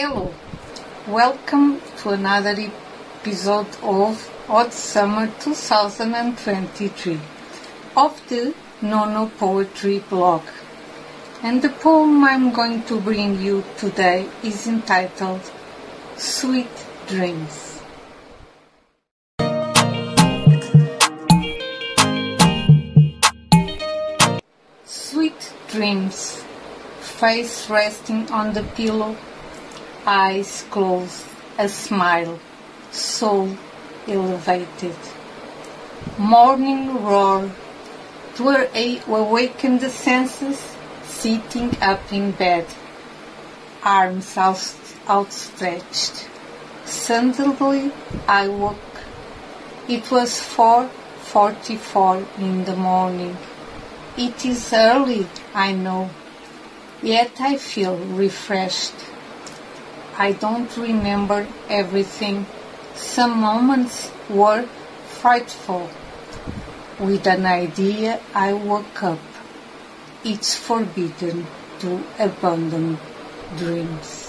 Hello, welcome to another episode of Hot Summer 2023 of the Nonô Poetry blog. And the poem I'm going to bring you today is entitled Sweet Dreams. Sweet dreams, face resting on the pillow, eyes closed, a smile, soul elevated. Morning roar to awaken the senses, sitting up in bed, arms out, outstretched. Suddenly I woke. It was 4.44 in the morning. It is early, I know, yet I feel refreshed. I don't remember everything. Some moments were frightful. With an idea, I woke up. It's forbidden to abandon dreams.